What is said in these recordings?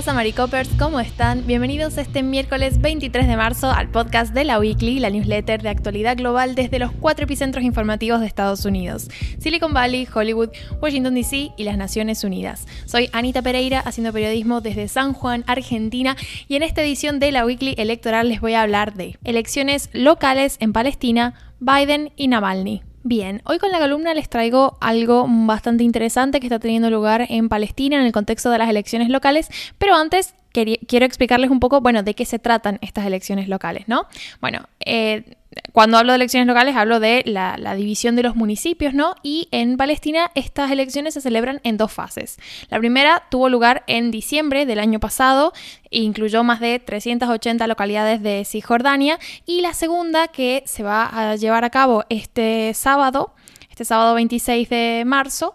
pasa, Maricopers? ¿Cómo están? Bienvenidos este miércoles 23 de marzo al podcast de la Weekly, la newsletter de actualidad global desde los cuatro epicentros informativos de Estados Unidos: Silicon Valley, Hollywood, Washington DC y las Naciones Unidas. Soy Anita Pereira, haciendo periodismo desde San Juan, Argentina, y en esta edición de la Weekly electoral les voy a hablar de elecciones locales en Palestina, Biden y Navalny. Bien, hoy con la columna les traigo algo bastante interesante que está teniendo lugar en Palestina en el contexto de las elecciones locales, pero antes quiero explicarles un poco, bueno, de qué se tratan estas elecciones locales, ¿no? Bueno, eh, cuando hablo de elecciones locales hablo de la, división de los municipios, ¿no? Y en Palestina estas elecciones se celebran en dos fases. La primera tuvo lugar en diciembre del año pasado e incluyó más de 380 localidades de Cisjordania y la segunda que se va a llevar a cabo este sábado, este sábado 26 de marzo,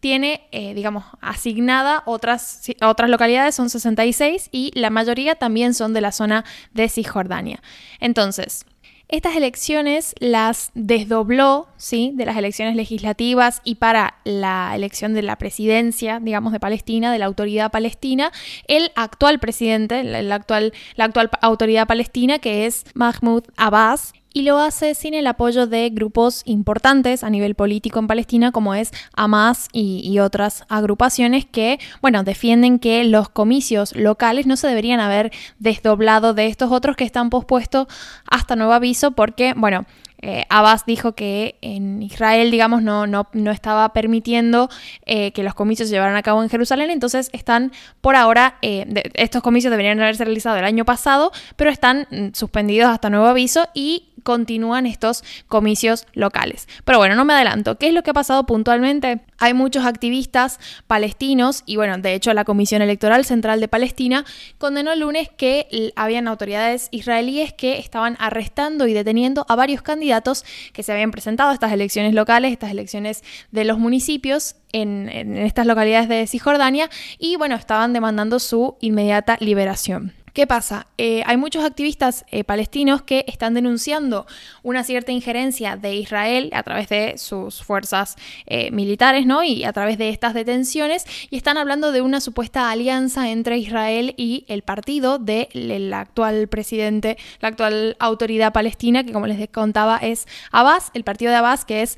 tiene, eh, digamos, asignada otras, otras localidades, son 66, y la mayoría también son de la zona de Cisjordania. Entonces, estas elecciones las desdobló, ¿sí? De las elecciones legislativas y para la elección de la presidencia, digamos, de Palestina, de la autoridad palestina, el actual presidente, actual, la actual autoridad palestina, que es Mahmoud Abbas, y lo hace sin el apoyo de grupos importantes a nivel político en Palestina como es Hamas y, otras agrupaciones que, bueno, defienden que los comicios locales no se deberían haber desdoblado de estos otros que están pospuestos hasta nuevo aviso porque, bueno, eh, Abbas dijo que en Israel, digamos, no, no, no estaba permitiendo eh, que los comicios se llevaran a cabo en Jerusalén, entonces están por ahora, eh, estos comicios deberían haberse realizado el año pasado, pero están mm, suspendidos hasta nuevo aviso y continúan estos comicios locales. Pero bueno, no me adelanto. ¿Qué es lo que ha pasado puntualmente? Hay muchos activistas palestinos y bueno, de hecho la Comisión Electoral Central de Palestina condenó el lunes que habían autoridades israelíes que estaban arrestando y deteniendo a varios candidatos que se habían presentado a estas elecciones locales, estas elecciones de los municipios en, en estas localidades de Cisjordania y bueno, estaban demandando su inmediata liberación. ¿Qué pasa? Eh, hay muchos activistas eh, palestinos que están denunciando una cierta injerencia de Israel a través de sus fuerzas eh, militares, ¿no? Y a través de estas detenciones, y están hablando de una supuesta alianza entre Israel y el partido del actual presidente, la actual autoridad palestina, que como les contaba es Abbas, el partido de Abbas, que es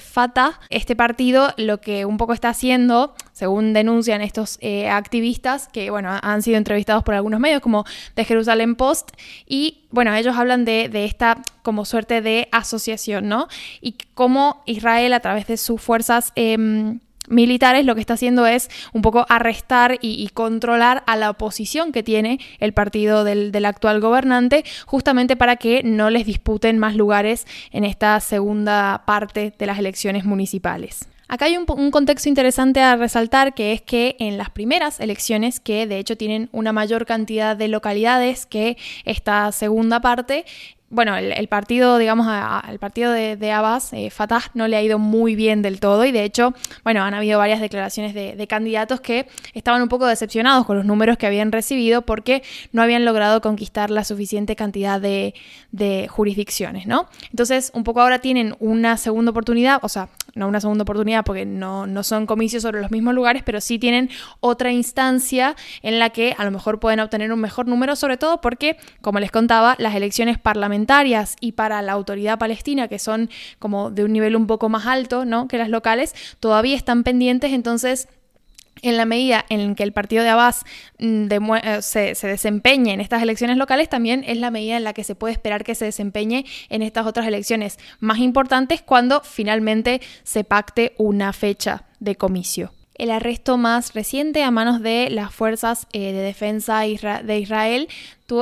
Fatah. Este partido lo que un poco está haciendo, según denuncian estos activistas, que bueno, han sido entrevistados por algunos medios, como de Jerusalén Post y bueno, ellos hablan de, esta como suerte de asociación, ¿no? Y cómo Israel a través de sus fuerzas... Em, militares lo que está haciendo es un poco arrestar y, controlar a la oposición que tiene el partido del, del, actual gobernante, justamente para que no les disputen más lugares en esta segunda parte de las elecciones municipales. Acá hay un, contexto interesante a resaltar que es que en las primeras elecciones, que de hecho tienen una mayor cantidad de localidades que esta segunda parte, bueno, el, partido, digamos, al partido de, Abbas, eh, Fatah, no le ha ido muy bien del todo y de hecho, bueno, han habido varias declaraciones de, candidatos que estaban un poco decepcionados con los números que habían recibido porque no habían logrado conquistar la suficiente cantidad de, de jurisdicciones, ¿no? Entonces, un poco ahora tienen una segunda oportunidad, o sea, no una segunda oportunidad porque no, no son comicios sobre los mismos lugares, pero sí tienen otra instancia en la que a lo mejor pueden obtener un mejor número, sobre todo porque, como les contaba, las elecciones parlamentarias y para la autoridad palestina, que son como de un nivel un poco más alto ¿no? que las locales, todavía están pendientes, entonces en la medida en que el partido de Abbas mm, eh, se, se, desempeñe en estas elecciones locales, también es la medida en la que se puede esperar que se desempeñe en estas otras elecciones más importantes cuando finalmente se pacte una fecha de comicio. El arresto más reciente a manos de las fuerzas eh, de defensa de Israel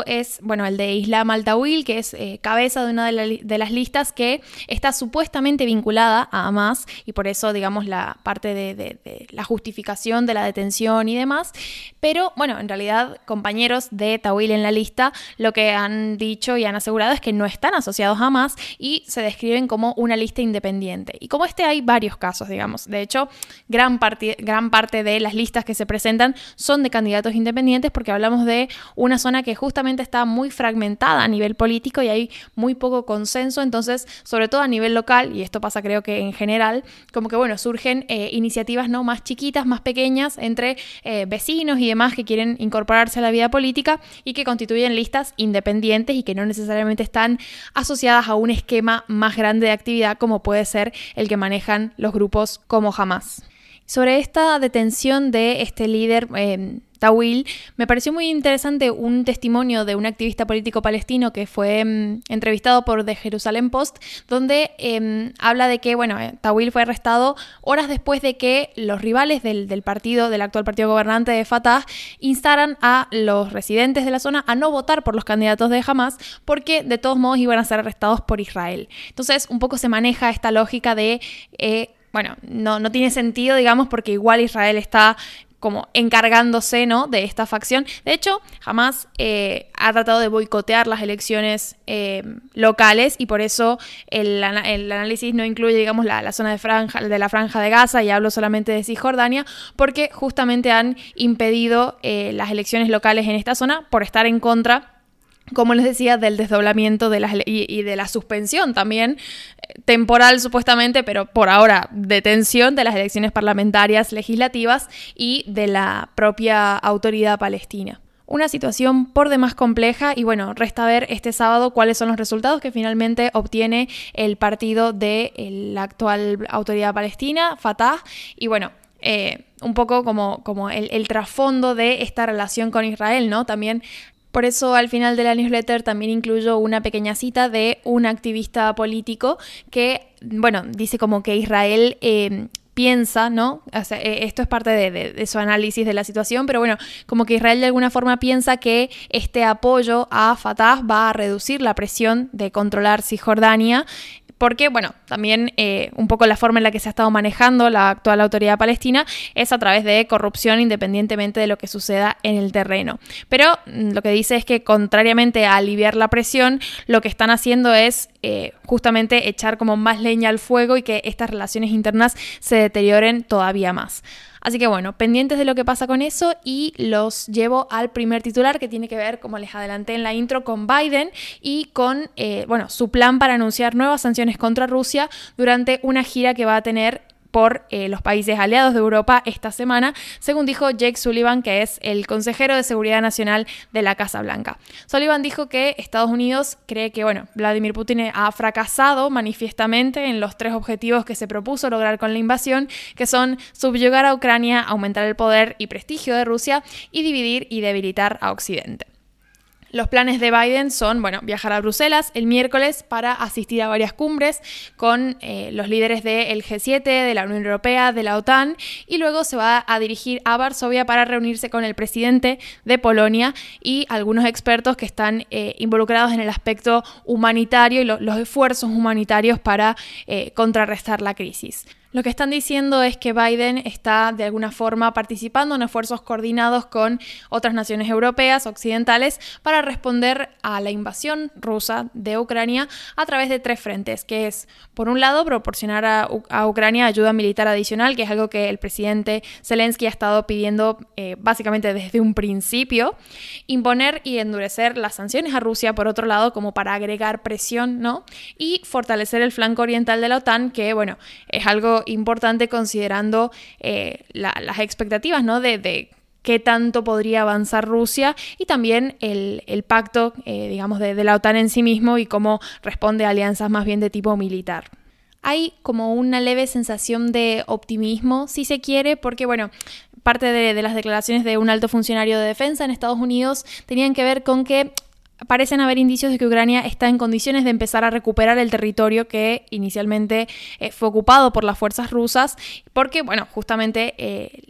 es, bueno, el de Islam Altawil, que es eh, cabeza de una de, las listas que está supuestamente vinculada a Hamas y por eso, digamos, la parte de, la justificación de la detención y demás. Pero, bueno, en realidad, compañeros de Tawil en la lista lo que han dicho y han asegurado es que no están asociados a Hamas y se describen como una lista independiente. Y como este hay varios casos, digamos. De hecho, gran parte, gran parte de las listas que se presentan son de candidatos independientes porque hablamos de una zona que justamente está muy fragmentada a nivel político y hay muy poco consenso, entonces, sobre todo a nivel local, y esto pasa creo que en general, como que bueno, surgen eh, iniciativas no más chiquitas, más pequeñas, entre eh, vecinos y demás que quieren incorporarse a la vida política y que constituyen listas independientes y que no necesariamente están asociadas a un esquema más grande de actividad como puede ser el que manejan los grupos como jamás. Sobre esta detención de este líder eh, Tawil, me pareció muy interesante un testimonio de un activista político palestino que fue mm, entrevistado por The Jerusalem Post, donde em, habla de que, bueno, eh, Tawil fue arrestado horas después de que los rivales del, del, partido, del actual partido gobernante de Fatah, instaran a los residentes de la zona a no votar por los candidatos de Hamas, porque de todos modos iban a ser arrestados por Israel. Entonces, un poco se maneja esta lógica de... Eh, bueno, no, no, tiene sentido, digamos, porque igual Israel está como encargándose ¿no? de esta facción. De hecho, jamás eh, ha tratado de boicotear las elecciones eh, locales y por eso el, análisis no incluye, digamos, la, zona de, franja, de la franja de Gaza y hablo solamente de Cisjordania, porque justamente han impedido eh, las elecciones locales en esta zona por estar en contra como les decía, del desdoblamiento de las, y, de la suspensión también, eh, temporal supuestamente, pero por ahora detención de las elecciones parlamentarias legislativas y de la propia autoridad palestina. Una situación por demás compleja y bueno, resta ver este sábado cuáles son los resultados que finalmente obtiene el partido de la actual autoridad palestina, Fatah, y bueno, eh, un poco como, como el, el, trasfondo de esta relación con Israel, ¿no? También por eso al final de la newsletter también incluyo una pequeña cita de un activista político que, bueno, dice como que Israel... Eh, piensa, ¿no? Eh, esto es parte de, su análisis de la situación, pero bueno, como que Israel de alguna forma piensa que este apoyo a Fatah va a reducir la presión de controlar Cisjordania porque, bueno, también eh, un poco la forma en la que se ha estado manejando la actual autoridad palestina es a través de corrupción independientemente de lo que suceda en el terreno. Pero mm, lo que dice es que contrariamente a aliviar la presión, lo que están haciendo es eh, justamente echar como más leña al fuego y que estas relaciones internas se deterioren todavía más. Así que bueno, pendientes de lo que pasa con eso y los llevo al primer titular que tiene que ver, como les adelanté en la intro, con Biden y con, eh, bueno, su plan para anunciar nuevas sanciones contra Rusia durante una gira que va a tener por eh, los países aliados de Europa esta semana, según dijo Jake Sullivan, que es el consejero de Seguridad Nacional de la Casa Blanca. Sullivan dijo que Estados Unidos cree que, bueno, Vladimir Putin ha fracasado manifiestamente en los tres objetivos que se propuso lograr con la invasión, que son subyugar a Ucrania, aumentar el poder y prestigio de Rusia y dividir y debilitar a Occidente. Los planes de Biden son, bueno, viajar a Bruselas el miércoles para asistir a varias cumbres con eh, los líderes del G7, de la Unión Europea, de la OTAN, y luego se va a dirigir a Varsovia para reunirse con el presidente de Polonia y algunos expertos que están eh, involucrados en el aspecto humanitario y los esfuerzos humanitarios para eh, contrarrestar la crisis. Lo que están diciendo es que Biden está de alguna forma participando en esfuerzos coordinados con otras naciones europeas, occidentales, para responder a la invasión rusa de Ucrania a través de tres frentes, que es, por un lado, proporcionar a, Ucrania ayuda militar adicional, que es algo que el presidente Zelensky ha estado pidiendo eh, básicamente desde un principio, imponer y endurecer las sanciones a Rusia, por otro lado, como para agregar presión, ¿no? Y fortalecer el flanco oriental de la OTAN, que, bueno, es algo importante considerando eh, las expectativas ¿no? de, qué tanto podría avanzar Rusia y también el, pacto, eh, digamos, de, la OTAN en sí mismo y cómo responde a alianzas más bien de tipo militar. Hay como una leve sensación de optimismo, si se quiere, porque, bueno, parte de las declaraciones de un alto funcionario de defensa en Estados Unidos tenían que ver con que parecen haber indicios de que Ucrania está en condiciones de empezar a recuperar el territorio que inicialmente eh, fue ocupado por las fuerzas rusas, porque, bueno, justamente eh,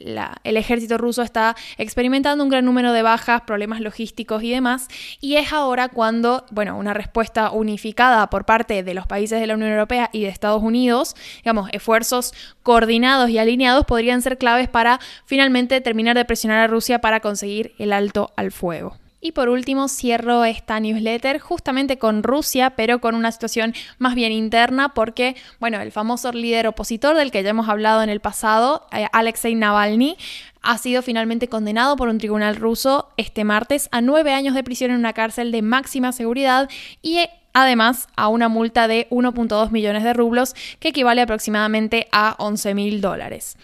el ejército ruso está experimentando un gran número de bajas, problemas logísticos y demás, y es ahora cuando, bueno, una respuesta unificada por parte de los países de la Unión Europea y de Estados Unidos, digamos, esfuerzos coordinados y alineados podrían ser claves para finalmente terminar de presionar a Rusia para conseguir el alto al fuego. Y por último, cierro esta newsletter justamente con Rusia, pero con una situación más bien interna, porque, bueno, el famoso líder opositor del que ya hemos hablado en el pasado, eh, Alexei Navalny, ha sido finalmente condenado por un tribunal ruso este martes a nueve años de prisión en una cárcel de máxima seguridad y además a una multa de 1.2 millones de rublos, que equivale aproximadamente a 11 mil dólares.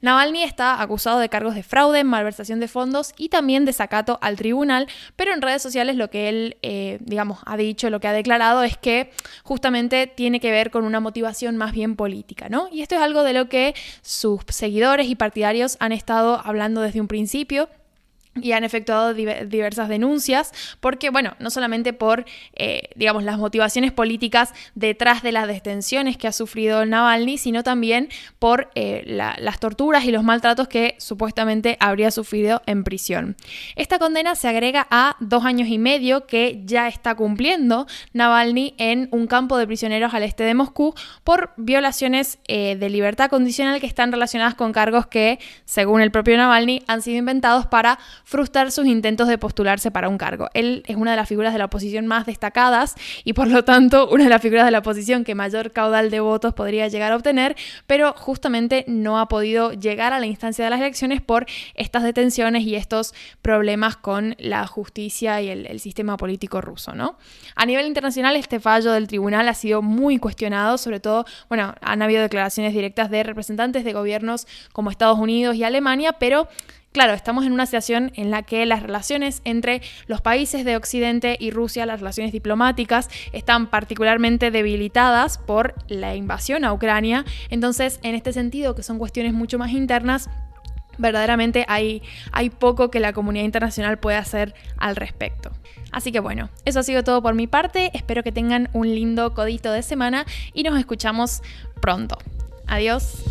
Navalny está acusado de cargos de fraude, malversación de fondos y también de sacato al tribunal, pero en redes sociales lo que él, eh, digamos, ha dicho, lo que ha declarado es que justamente tiene que ver con una motivación más bien política, ¿no? Y esto es algo de lo que sus seguidores y partidarios han estado hablando desde un principio y han efectuado diversas denuncias, porque, bueno, no solamente por, eh, digamos, las motivaciones políticas detrás de las detenciones que ha sufrido Navalny, sino también por eh, las torturas y los maltratos que supuestamente habría sufrido en prisión. Esta condena se agrega a dos años y medio que ya está cumpliendo Navalny en un campo de prisioneros al este de Moscú por violaciones eh, de libertad condicional que están relacionadas con cargos que, según el propio Navalny, han sido inventados para frustrar sus intentos de postularse para un cargo. Él es una de las figuras de la oposición más destacadas y por lo tanto una de las figuras de la oposición que mayor caudal de votos podría llegar a obtener, pero justamente no ha podido llegar a la instancia de las elecciones por estas detenciones y estos problemas con la justicia y el, sistema político ruso, ¿no? A nivel internacional este fallo del tribunal ha sido muy cuestionado, sobre todo, bueno, han habido declaraciones directas de representantes de gobiernos como Estados Unidos y Alemania, pero Claro, estamos en una situación en la que las relaciones entre los países de Occidente y Rusia, las relaciones diplomáticas, están particularmente debilitadas por la invasión a Ucrania. Entonces, en este sentido, que son cuestiones mucho más internas, verdaderamente hay, hay poco que la comunidad internacional pueda hacer al respecto. Así que bueno, eso ha sido todo por mi parte. Espero que tengan un lindo codito de semana y nos escuchamos pronto. Adiós.